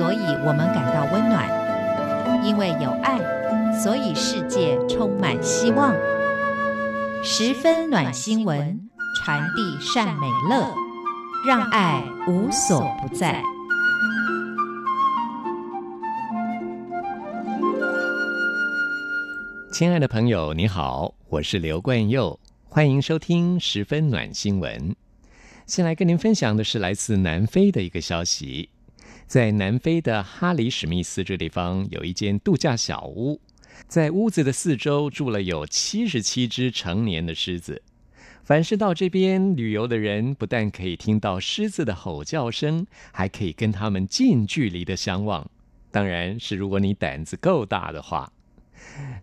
所以我们感到温暖；因为有爱，所以世界充满希望。十分暖新闻，传递善美乐，让爱无所不在。亲爱的朋友，你好，我是刘冠佑，欢迎收听十分暖新闻。先来跟您分享的是来自南非的一个消息，在南非的哈里史密斯这地方有一间度假小屋，在屋子的四周住了有七十七只成年的狮子。凡是到这边旅游的人，不但可以听到狮子的吼叫声，还可以跟它们近距离的相望。当然是如果你胆子够大的话。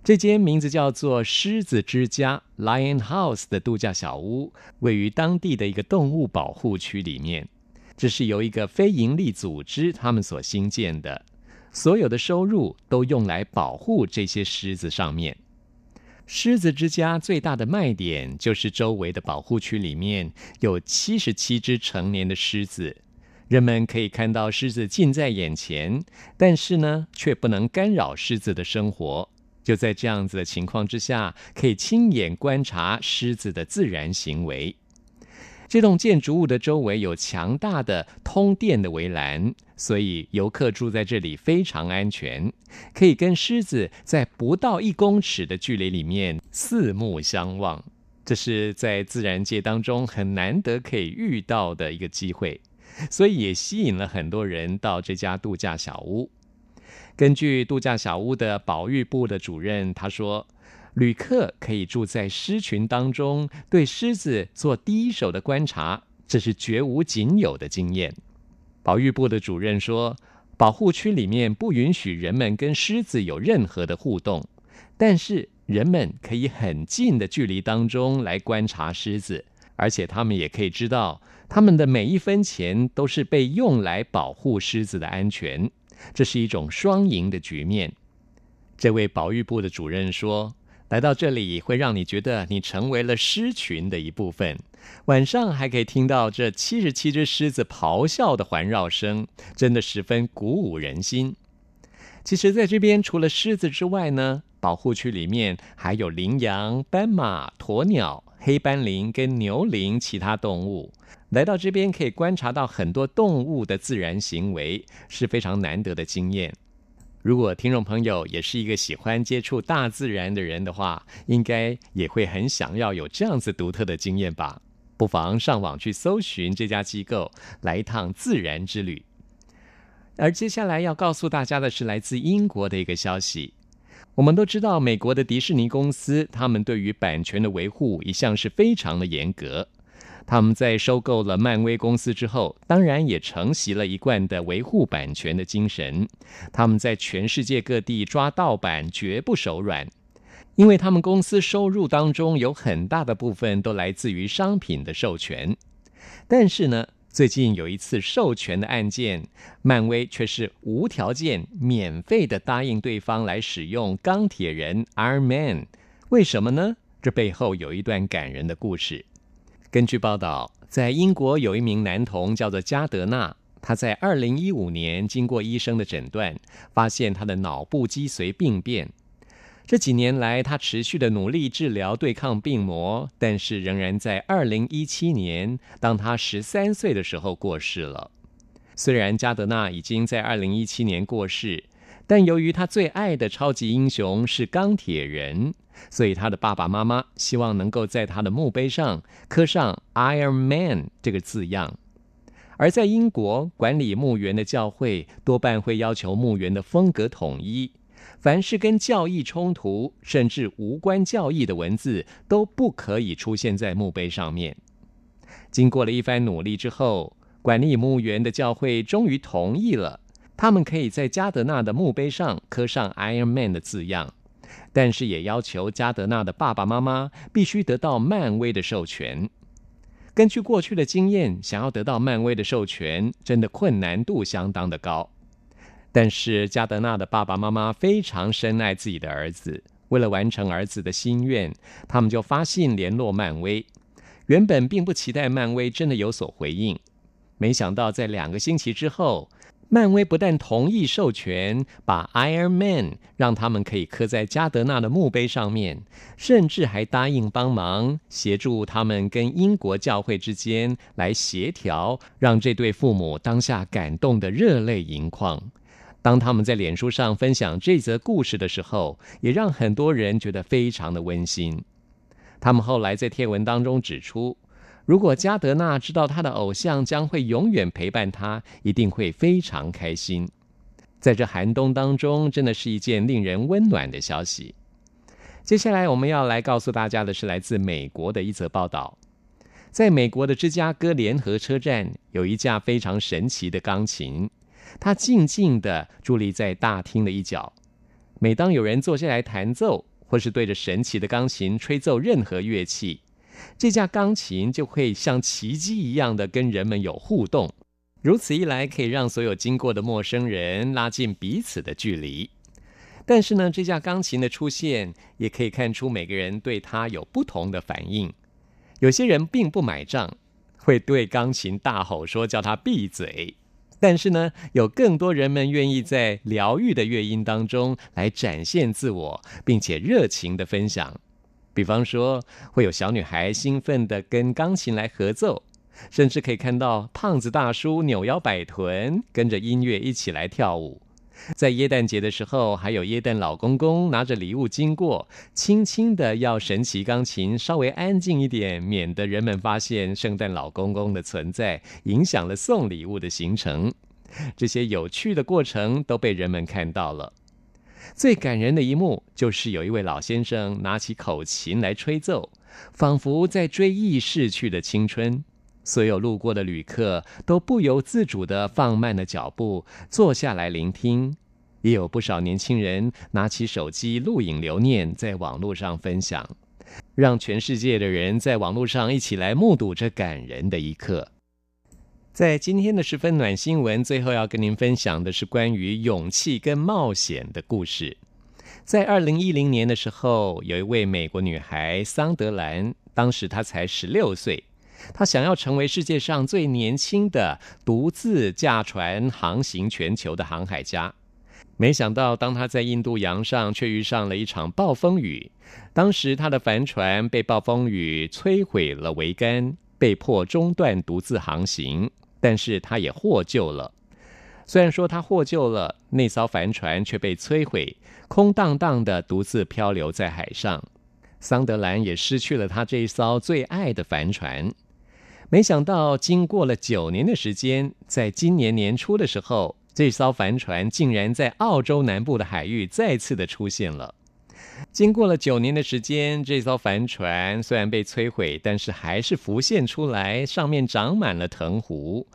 这间名字叫做“狮子之家 ”（Lion House） 的度假小屋，位于当地的一个动物保护区里面。这是由一个非营利组织他们所兴建的，所有的收入都用来保护这些狮子上面。狮子之家最大的卖点就是周围的保护区里面有七十七只成年的狮子，人们可以看到狮子近在眼前，但是呢，却不能干扰狮子的生活。就在这样子的情况之下，可以亲眼观察狮子的自然行为。这栋建筑物的周围有强大的通电的围栏，所以游客住在这里非常安全，可以跟狮子在不到一公尺的距离里面四目相望。这是在自然界当中很难得可以遇到的一个机会，所以也吸引了很多人到这家度假小屋。根据度假小屋的保育部的主任他说，旅客可以住在狮群当中，对狮子做第一手的观察，这是绝无仅有的经验。保育部的主任说，保护区里面不允许人们跟狮子有任何的互动，但是人们可以很近的距离当中来观察狮子，而且他们也可以知道，他们的每一分钱都是被用来保护狮子的安全。这是一种双赢的局面。这位保育部的主任说：“来到这里会让你觉得你成为了狮群的一部分，晚上还可以听到这七十七只狮子咆哮的环绕声，真的十分鼓舞人心。”其实，在这边除了狮子之外呢，保护区里面还有羚羊、斑马、鸵鸟、黑斑羚跟牛羚其他动物。来到这边可以观察到很多动物的自然行为，是非常难得的经验。如果听众朋友也是一个喜欢接触大自然的人的话，应该也会很想要有这样子独特的经验吧？不妨上网去搜寻这家机构，来一趟自然之旅。而接下来要告诉大家的是来自英国的一个消息。我们都知道，美国的迪士尼公司，他们对于版权的维护一向是非常的严格。他们在收购了漫威公司之后，当然也承袭了一贯的维护版权的精神。他们在全世界各地抓盗版绝不手软，因为他们公司收入当中有很大的部分都来自于商品的授权。但是呢，最近有一次授权的案件，漫威却是无条件、免费的答应对方来使用钢铁人 Iron Man。为什么呢？这背后有一段感人的故事。根据报道，在英国有一名男童叫做加德纳，他在二零一五年经过医生的诊断，发现他的脑部脊髓病变。这几年来，他持续的努力治疗对抗病魔，但是仍然在二零一七年，当他十三岁的时候过世了。虽然加德纳已经在二零一七年过世，但由于他最爱的超级英雄是钢铁人。所以，他的爸爸妈妈希望能够在他的墓碑上刻上 “Iron Man” 这个字样。而在英国，管理墓园的教会多半会要求墓园的风格统一，凡是跟教义冲突，甚至无关教义的文字都不可以出现在墓碑上面。经过了一番努力之后，管理墓园的教会终于同意了，他们可以在加德纳的墓碑上刻上 “Iron Man” 的字样。但是也要求加德纳的爸爸妈妈必须得到漫威的授权。根据过去的经验，想要得到漫威的授权，真的困难度相当的高。但是加德纳的爸爸妈妈非常深爱自己的儿子，为了完成儿子的心愿，他们就发信联络漫威。原本并不期待漫威真的有所回应，没想到在两个星期之后，漫威不但同意授权把 Iron Man 让他们可以刻在加德纳的墓碑上面，甚至还答应帮忙协助他们跟英国教会之间来协调，让这对父母当下感动得热泪盈眶。当他们在脸书上分享这则故事的时候，也让很多人觉得非常的温馨。他们后来在贴文当中指出，如果加德纳知道他的偶像将会永远陪伴他，一定会非常开心。在这寒冬当中，真的是一件令人温暖的消息。接下来我们要来告诉大家的是来自美国的一则报道。在美国的芝加哥联合车站，有一架非常神奇的钢琴，它静静地伫立在大厅的一角。每当有人坐下来弹奏，或是对着神奇的钢琴吹奏任何乐器，这架钢琴就会像奇迹一样的跟人们有互动，如此一来可以让所有经过的陌生人拉近彼此的距离。但是呢，这架钢琴的出现也可以看出每个人对它有不同的反应。有些人并不买账，会对钢琴大吼说叫他闭嘴。但是呢，有更多人们愿意在疗愈的乐音当中来展现自我，并且热情的分享。比方说，会有小女孩兴奋地跟钢琴来合奏，甚至可以看到胖子大叔扭腰摆臀，跟着音乐一起来跳舞。在耶诞节的时候，还有耶诞老公公拿着礼物经过，轻轻的要神奇钢琴稍微安静一点，免得人们发现圣诞老公公的存在，影响了送礼物的行程。这些有趣的过程都被人们看到了。最感人的一幕就是有一位老先生拿起口琴来吹奏，仿佛在追忆逝去的青春。所有路过的旅客都不由自主地放慢了脚步，坐下来聆听。也有不少年轻人拿起手机录影留念，在网络上分享，让全世界的人在网络上一起来目睹这感人的一刻。在今天的十分暖新闻，最后要跟您分享的是关于勇气跟冒险的故事。在二零一零年的时候，有一位美国女孩桑德兰，当时她才十六岁，她想要成为世界上最年轻的独自驾船航行全球的航海家。没想到，当她在印度洋上，却遇上了一场暴风雨。当时，她的帆船被暴风雨摧毁了桅杆，被迫中断独自航行。但是他也获救了。虽然说他获救了，那艘帆船却被摧毁，空荡荡的独自漂流在海上。桑德兰也失去了他这一艘最爱的帆船。没想到，经过了九年的时间，在今年年初的时候，这艘帆船竟然在澳洲南部的海域再次的出现了。经过了九年的时间，这艘帆船虽然被摧毁，但是还是浮现出来，上面长满了藤壶。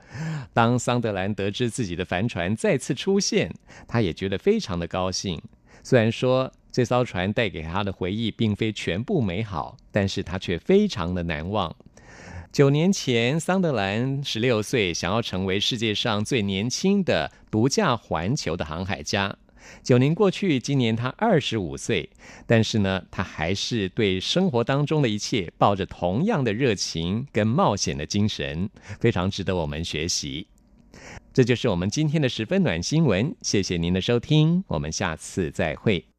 当桑德兰得知自己的帆船再次出现，他也觉得非常的高兴。虽然说这艘船带给他的回忆并非全部美好，但是他却非常的难忘。九年前，桑德兰十六岁，想要成为世界上最年轻的独驾环球的航海家。九年过去，今年他二十五岁，但是呢，他还是对生活当中的一切抱着同样的热情跟冒险的精神，非常值得我们学习。这就是我们今天的十分暖新闻，谢谢您的收听，我们下次再会。